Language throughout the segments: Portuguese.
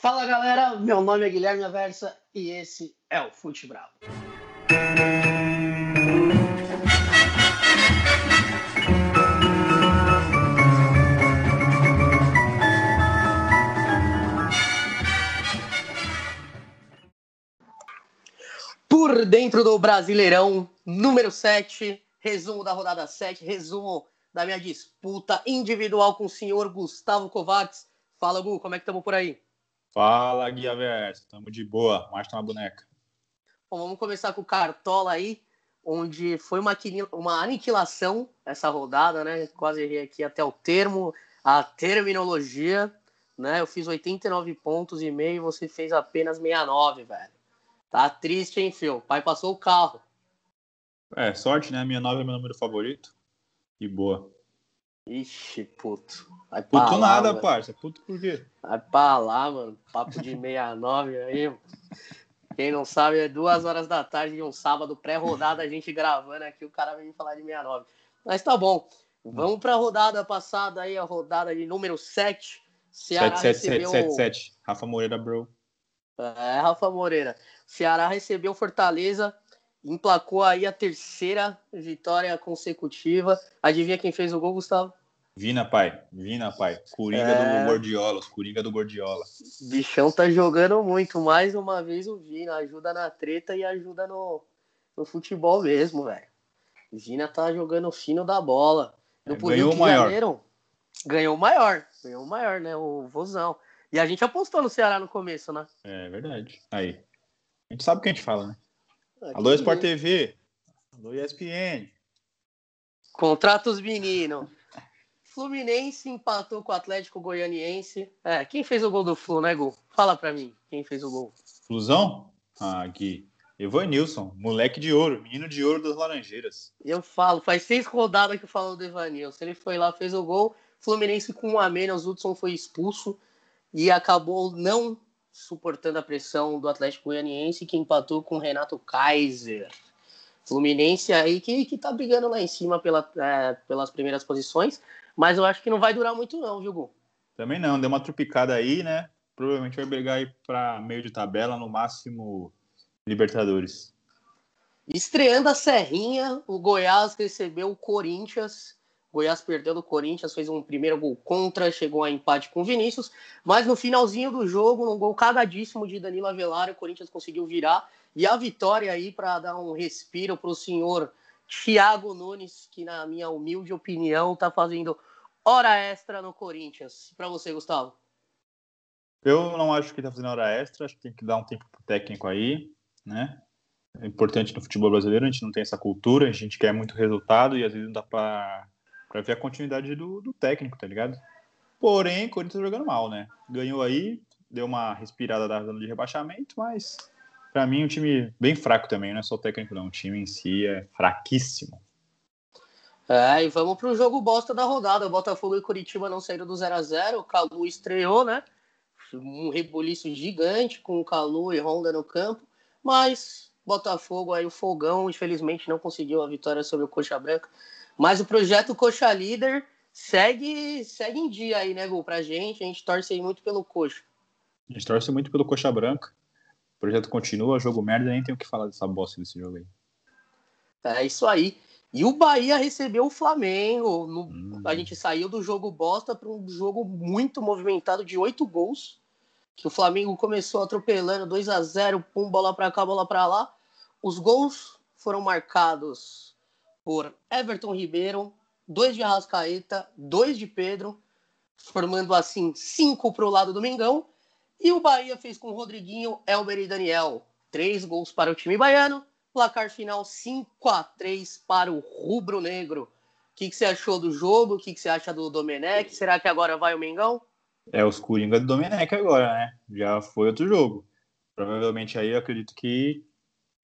Fala galera, meu nome é Guilherme Aversa e esse é o Fute Bravo. Por dentro do Brasileirão, número 7, resumo da rodada 7, resumo da minha disputa individual com o senhor Gustavo Kovacs. Fala, Gu, como é que estamos por aí? Fala, Guia Verso. Tamo de boa. Marcha uma boneca. Bom, vamos começar com o Cartola aí, onde foi uma, uma aniquilação essa rodada, né? Quase errei aqui até o termo, a terminologia, né? Eu fiz 89 pontos e meio você fez apenas 69, velho. Tá triste, hein, Phil? O pai passou o carro. É, sorte, né? 69 é meu número favorito. E boa. Ixi, puto. Vai puto lá, nada, mano. parça. Puto por quê? Vai pra lá, mano. Papo de 69 aí. Quem não sabe, é duas horas da tarde de um sábado, pré-rodada, a gente gravando aqui, o cara vem me falar de 69. Mas tá bom. Vamos pra rodada passada aí, a rodada de número 7. Ceará 7, 7, recebeu... 7, 7, 7. Rafa Moreira, bro. É, Rafa Moreira. Ceará recebeu Fortaleza emplacou aí a terceira vitória consecutiva. Adivinha quem fez o gol, Gustavo? Vina, pai. Vina, pai. Coringa é... do Gordiola. Os Coringa do Gordiola. Bichão tá jogando muito. Mais uma vez o Vina. Ajuda na treta e ajuda no, no futebol mesmo, velho. Vina tá jogando fino da bola. No é, ganhou o maior. Janeiro, ganhou o maior. Ganhou o maior, né? O Vozão. E a gente apostou no Ceará no começo, né? É verdade. Aí. A gente sabe o que a gente fala, né? Aqui. Alô, Sport TV. Alô, ESPN. Contrata os meninos. Fluminense empatou com o Atlético Goianiense. É, quem fez o gol do Flu, né, Gol? Fala pra mim, quem fez o gol? Flusão? Ah, aqui. Evanilson, moleque de ouro, menino de ouro das Laranjeiras. Eu falo, faz seis rodadas que eu falo do Evanilson. Ele foi lá, fez o gol. Fluminense com um a menos, o Hudson foi expulso e acabou não suportando a pressão do Atlético Goianiense, que empatou com o Renato Kaiser. Fluminense aí que, que tá brigando lá em cima pela, é, pelas primeiras posições, mas eu acho que não vai durar muito não, viu, Gu? Também não, deu uma trupicada aí, né? Provavelmente vai brigar aí para meio de tabela, no máximo Libertadores. Estreando a Serrinha, o Goiás recebeu o Corinthians Goiás perdeu do Corinthians, fez um primeiro gol contra, chegou a empate com o Vinícius, mas no finalzinho do jogo, num gol cagadíssimo de Danilo Avelar, o Corinthians conseguiu virar e a vitória aí para dar um respiro para o senhor Thiago Nunes, que na minha humilde opinião está fazendo hora extra no Corinthians. Para você, Gustavo? Eu não acho que está fazendo hora extra, acho que tem que dar um tempo pro técnico aí, né? É importante no futebol brasileiro, a gente não tem essa cultura, a gente quer muito resultado e às vezes não dá para para ver a continuidade do, do, técnico, tá ligado? Porém, o Corinthians tá jogando mal, né? Ganhou aí, deu uma respirada da zona de rebaixamento, mas para mim um time bem fraco também, não é só o técnico não, o time em si é fraquíssimo. É, e vamos pro jogo bosta da rodada. O Botafogo e Curitiba não saíram do 0 a 0 O Calu estreou, né? Um rebuliço gigante com o Calu e Honda no campo. Mas Botafogo aí, o fogão, infelizmente não conseguiu a vitória sobre o Coxa Branca. Mas o projeto Coxa Líder segue, segue em dia aí, né, Gu, pra gente. A gente torce aí muito pelo Coxa. A gente torce muito pelo Coxa Branca. O projeto continua, jogo merda, nem tem o que falar dessa bosta desse jogo aí. É isso aí. E o Bahia recebeu o Flamengo. No... Hum. A gente saiu do jogo bosta para um jogo muito movimentado de oito gols. Que o Flamengo começou atropelando 2 a 0 pum, bola para cá, bola para lá. Os gols foram marcados por Everton Ribeiro, dois de Arrascaeta, dois de Pedro, formando assim cinco para o lado do Mengão. E o Bahia fez com Rodriguinho, Elber e Daniel. Três gols para o time baiano. Placar final 5 a 3 para o Rubro Negro. O que, que você achou do jogo? O que, que você acha do Domenech? Será que agora vai o Mengão? É os Coringa do Domenech agora, né? Já foi outro jogo. Provavelmente aí eu acredito que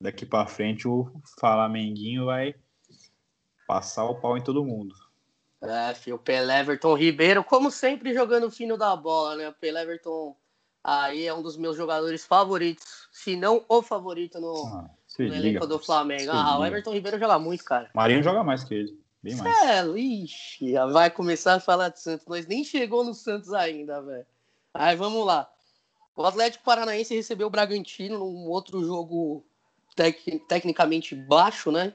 daqui para frente o Flamenguinho vai Passar o pau em todo mundo. É, filho, o Pelé Everton Ribeiro, como sempre, jogando fino da bola, né? O Pelé Everton aí é um dos meus jogadores favoritos, se não o favorito no, ah, no elenco do Flamengo. Ah, liga. o Everton Ribeiro joga muito, cara. Marinho joga mais que ele, bem mais. É, ixi, vai começar a falar de Santos. Nós nem chegou no Santos ainda, velho. Aí vamos lá. O Atlético Paranaense recebeu o Bragantino num outro jogo tec tecnicamente baixo, né?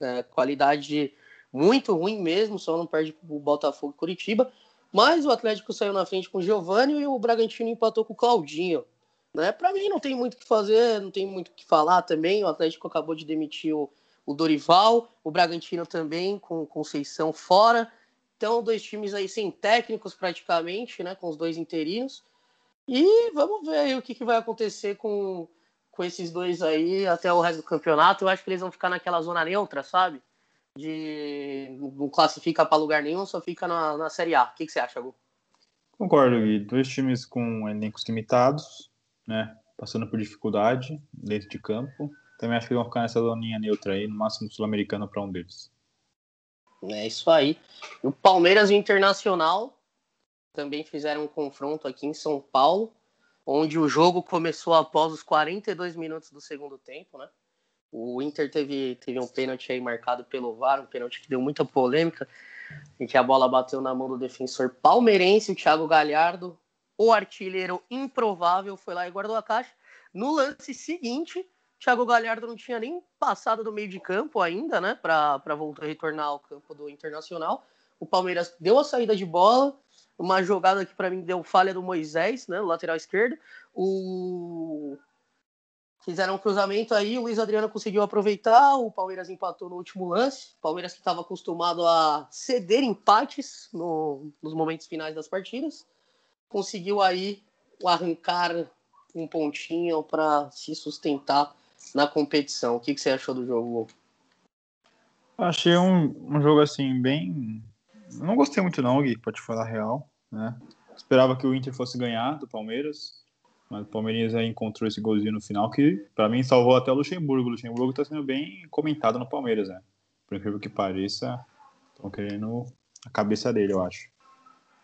É, qualidade muito ruim mesmo, só não perde o Botafogo e Curitiba. Mas o Atlético saiu na frente com o Giovanni e o Bragantino empatou com o Claudinho. Né? Para mim não tem muito o que fazer, não tem muito o que falar também. O Atlético acabou de demitir o, o Dorival, o Bragantino também com Conceição fora. Então, dois times aí sem técnicos praticamente, né? Com os dois interinos. E vamos ver aí o que, que vai acontecer com, com esses dois aí até o resto do campeonato. Eu acho que eles vão ficar naquela zona neutra, sabe? De não classifica para lugar nenhum, só fica na, na Série A. O que, que você acha, Gu? Concordo, Gui. Dois times com elencos limitados, né? Passando por dificuldade dentro de campo. Também acho que vão ficar nessa zoninha neutra aí, no máximo sul-americano para um deles. É isso aí. O Palmeiras e o Internacional também fizeram um confronto aqui em São Paulo, onde o jogo começou após os 42 minutos do segundo tempo, né? O Inter teve, teve um pênalti aí marcado pelo VAR, um pênalti que deu muita polêmica, em que a bola bateu na mão do defensor palmeirense, o Thiago Galhardo, o artilheiro improvável, foi lá e guardou a caixa. No lance seguinte, Thiago Galhardo não tinha nem passado do meio de campo ainda, né, para voltar retornar ao campo do Internacional. O Palmeiras deu a saída de bola, uma jogada que para mim deu falha do Moisés, né, lateral esquerdo. O fizeram um cruzamento aí, o Luiz Adriano conseguiu aproveitar, o Palmeiras empatou no último lance. O Palmeiras que estava acostumado a ceder empates no, nos momentos finais das partidas, conseguiu aí arrancar um pontinho para se sustentar na competição. O que, que você achou do jogo? Achei um, um jogo assim bem não gostei muito não, Gui, pra te falar a real, né? Esperava que o Inter fosse ganhar do Palmeiras, mas o Palmeiras aí encontrou esse golzinho no final que, para mim, salvou até o Luxemburgo. O Luxemburgo tá sendo bem comentado no Palmeiras, né? Por incrível que pareça, estão querendo a cabeça dele, eu acho.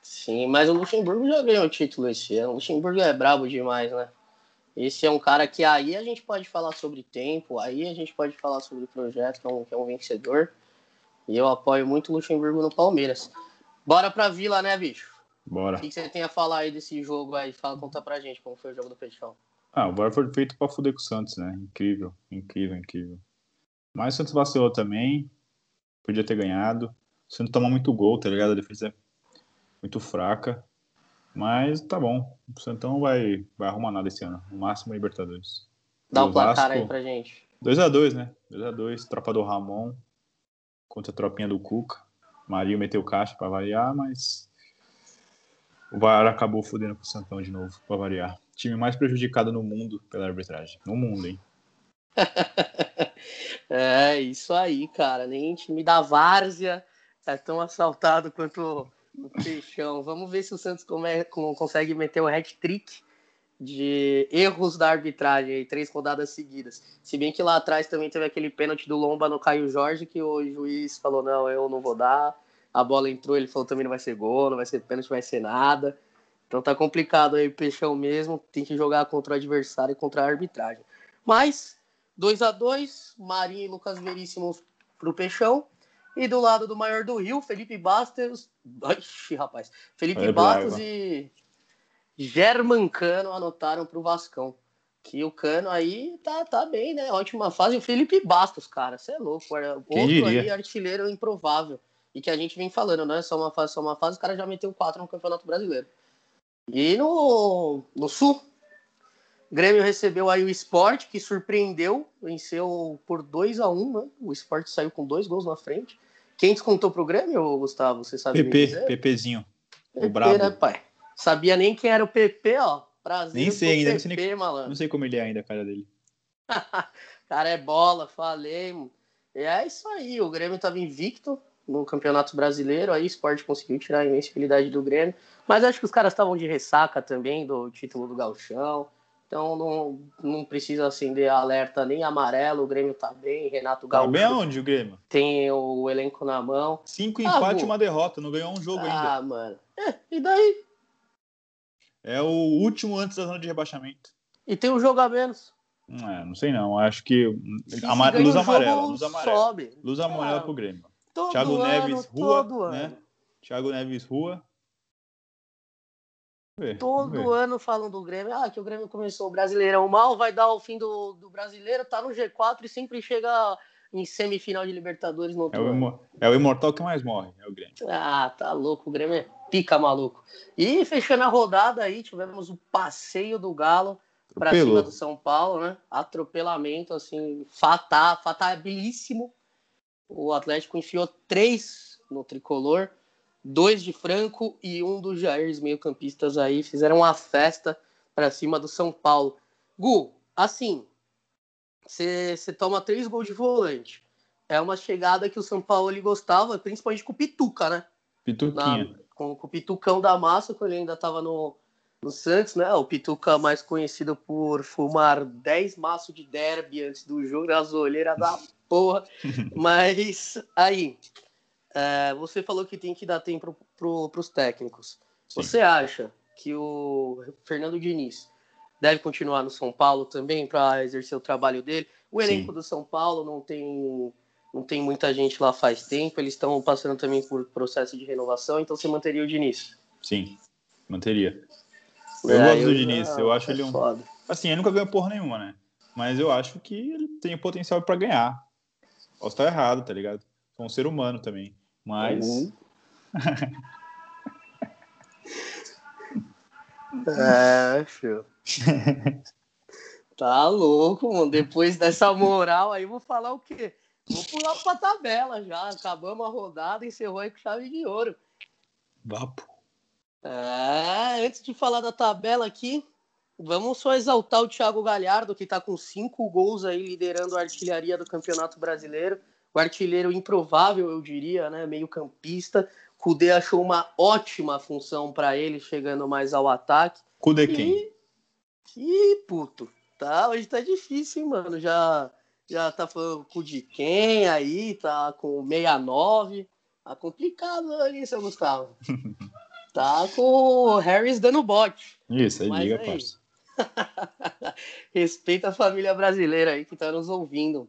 Sim, mas o Luxemburgo já ganhou o título esse ano. O Luxemburgo é brabo demais, né? Esse é um cara que aí a gente pode falar sobre tempo, aí a gente pode falar sobre o projeto, que é um, que é um vencedor. E eu apoio muito o Luxemburgo no Palmeiras. Bora pra Vila, né, bicho? Bora. O que, você tem a falar aí desse jogo aí? Fala, conta pra gente como foi o jogo do Peixão. Ah, o VAR foi feito pra fuder com o Santos, né? Incrível, incrível, incrível. Mas o Santos vacilou também. Podia ter ganhado. O Santos tomou muito gol, tá ligado? A defesa é muito fraca. Mas tá bom. O Santão vai, vai arrumar nada esse ano. No máximo Libertadores. Dá o um placar aí pra gente. 2x2, né? 2x2. Tropa do Ramon contra a tropinha do Cuca. Marinho meteu caixa para variar, mas o VAR acabou fudendo com o Santão de novo, para variar. Time mais prejudicado no mundo pela arbitragem. No mundo, hein? é, isso aí, cara. Nem time da Várzea é tão assaltado quanto o Peixão. Vamos ver se o Santos come, consegue meter o hat-trick de erros da arbitragem aí, três rodadas seguidas. Se bem que lá atrás também teve aquele pênalti do Lomba no Caio Jorge, que o juiz falou, não, eu não vou dar. A bola entrou, ele falou também não vai ser gol, não vai ser pênalti, não vai ser nada. Então tá complicado aí o Peixão mesmo, tem que jogar contra o adversário e contra a arbitragem. Mas, 2 a 2 Marinho e Lucas Veríssimo pro Peixão. E do lado do maior do Rio, Felipe Bastos. Ixi, rapaz. Felipe é Bastos e Germancano anotaram para o Vascão. Que o Cano aí tá, tá bem, né? Ótima fase. O Felipe Bastos, cara, você é louco. Outro aí, artilheiro improvável. E que a gente vem falando, né? Só uma fase, só uma fase, o cara já meteu quatro no Campeonato Brasileiro. E no, no Sul, o Grêmio recebeu aí o Sport, que surpreendeu, venceu por 2 a 1 um, né? O Sport saiu com dois gols na frente. Quem descontou pro Grêmio, Gustavo? Você sabe PP, PPzinho. O PP, brabo. né, pai? Sabia nem quem era o PP, ó. Prazer nem sei ainda, PP, não sei nem, malandro. Não sei como ele é ainda, a cara dele. cara é bola, falei. E é isso aí, o Grêmio estava invicto no Campeonato Brasileiro, aí o Sport conseguiu tirar a invencibilidade do Grêmio, mas acho que os caras estavam de ressaca também do título do Gauchão, então não, não precisa acender alerta nem amarelo, o Grêmio tá bem, Renato Gaúcho. Tá bem aonde o Grêmio? Tem o elenco na mão. Cinco ah, empates e uma derrota, não ganhou um jogo ah, ainda. Ah, mano. É, e daí? É o último antes da zona de rebaixamento. E tem um jogo a menos. É, não sei não. Acho que Ama... luz amarela, luz amarela. Sobe. Luz amarela ah, pro Grêmio. Todo Thiago ano, Neves, rua, né? Thiago Neves, rua. ver, Todo ano falam do Grêmio. Ah, que o Grêmio começou o Brasileirão mal, vai dar o fim do, do brasileiro, tá no G4 e sempre chega em semifinal de Libertadores no outro é o, é o imortal que mais morre, é o Grêmio. Ah, tá louco, o Grêmio é pica maluco. E fechando a rodada aí, tivemos o passeio do Galo para cima do São Paulo, né? Atropelamento, assim, fatal, fatabilíssimo. O Atlético enfiou três no tricolor, dois de Franco e um dos Jair, meio-campistas aí, fizeram uma festa para cima do São Paulo. Gu, assim, você toma três gols de volante. É uma chegada que o São Paulo ele gostava, principalmente com o Pituca, né? Pituquinha. Na, com, com, o Pitucão da massa, quando ele ainda estava no, no Santos, né? O Pituca mais conhecido por fumar 10 maços de derby antes do jogo, das olheiras da porra. Mas aí, é, você falou que tem que dar tempo para os técnicos. Sim. Você acha que o Fernando Diniz deve continuar no São Paulo também para exercer o trabalho dele. O elenco Sim. do São Paulo não tem não tem muita gente lá faz tempo, eles estão passando também por processo de renovação, então você manteria o Diniz? Sim, manteria. Eu é, gosto eu, do Diniz, eu acho é ele um. Foda. Assim, ele nunca ganhou porra nenhuma, né? Mas eu acho que ele tem potencial para ganhar. Posso estar errado, tá ligado? Sou um ser humano também. Mas. Uhum. é, filho. tá louco, mano. Depois dessa moral aí, vou falar o quê? Pular pra tabela já. Acabamos a rodada, encerrou aí com chave de ouro. Vapo. É, antes de falar da tabela aqui, vamos só exaltar o Thiago Galhardo, que tá com cinco gols aí liderando a artilharia do Campeonato Brasileiro. O artilheiro improvável, eu diria, né? Meio campista. Kudê achou uma ótima função para ele, chegando mais ao ataque. Kudê quem? Ih, puto, tá, hoje tá difícil, hein, mano. Já, já tá falando com o de quem aí, tá com 69. Tá complicado ali, seu Gustavo. tá com o Harris dando bote. Isso, aí Mas diga, parça. Respeita a família brasileira aí que tá nos ouvindo.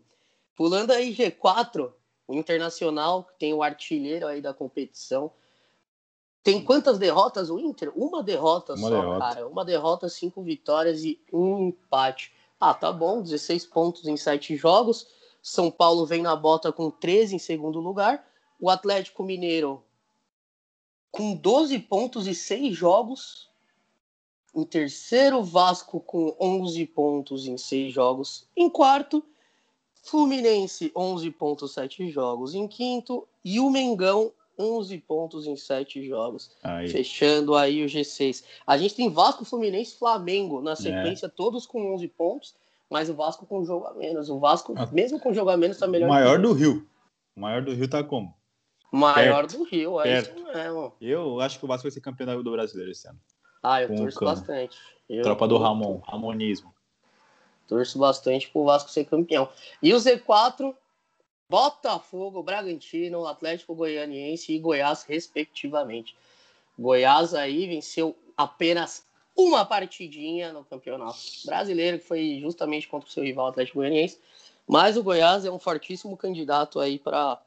Pulando aí G4, o Internacional, que tem o artilheiro aí da competição, tem quantas derrotas o Inter? Uma derrota Uma só, derrota. cara. Uma derrota, cinco vitórias e um empate. Ah, tá bom, 16 pontos em sete jogos. São Paulo vem na bota com 13 em segundo lugar. O Atlético Mineiro com 12 pontos e 6 jogos. Em terceiro, Vasco com 11 pontos em 6 jogos. Em quarto, Fluminense 11.7 jogos. Em quinto, e o Mengão 11 pontos em 7 jogos. Aí. Fechando aí o G6. A gente tem Vasco, Fluminense Flamengo na é. sequência, é. todos com 11 pontos, mas o Vasco com jogo a menos. O Vasco, ah. mesmo com jogo a menos, tá melhor. O maior do Rio. O maior do Rio tá como? Maior perto, do Rio, é perto. isso mesmo. Eu acho que o Vasco vai ser campeão do brasileiro esse ano. Ah, eu com torço bastante. Eu Tropa do Ramon, Ramonismo. Torço bastante pro Vasco ser campeão. E o Z4, Botafogo, Bragantino, Atlético Goianiense e Goiás, respectivamente. Goiás aí venceu apenas uma partidinha no campeonato brasileiro, que foi justamente contra o seu rival Atlético Goianiense. Mas o Goiás é um fortíssimo candidato aí para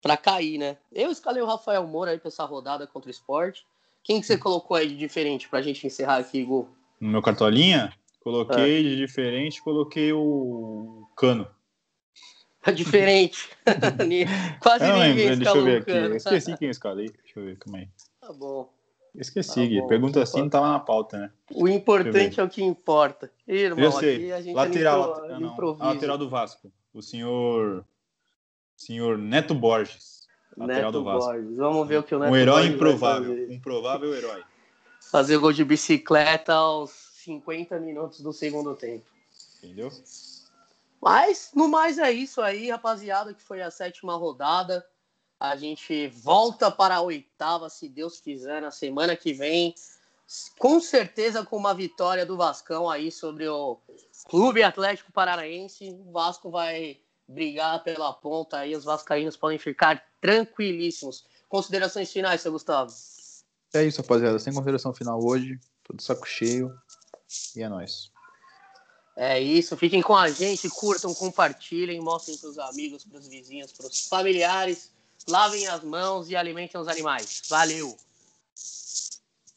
para cair, né? Eu escalei o Rafael Moura aí para essa rodada contra o esporte. Quem que você colocou aí de diferente para a gente encerrar aqui, Igor? No meu cartolinha, coloquei é. de diferente, coloquei o Cano. Tá diferente. Quase eu ninguém lembro, deixa eu ver aqui. Eu esqueci quem eu escalei. Deixa eu ver, calma aí. Tá bom. Esqueci, tá Pergunta assim não tá lá na pauta, né? O importante é o que importa. Irmão, eu sei. aqui a gente lateral, é não, a lateral do Vasco. O senhor senhor Neto Borges. Lateral Neto do Vasco. Borges. Vamos ver o que o Neto Um herói Borges improvável. Um provável herói. Fazer gol de bicicleta aos 50 minutos do segundo tempo. Entendeu? Mas, no mais, é isso aí, rapaziada, que foi a sétima rodada. A gente volta para a oitava, se Deus quiser, na semana que vem. Com certeza com uma vitória do Vascão aí sobre o Clube Atlético Paranaense. O Vasco vai brigar pela ponta aí, os vascaínos podem ficar tranquilíssimos. Considerações finais, seu Gustavo? É isso, rapaziada. Sem consideração final hoje. Todo saco cheio. E é nóis. É isso, fiquem com a gente, curtam, compartilhem, mostrem para os amigos, para os vizinhos, para os familiares, lavem as mãos e alimentem os animais. Valeu!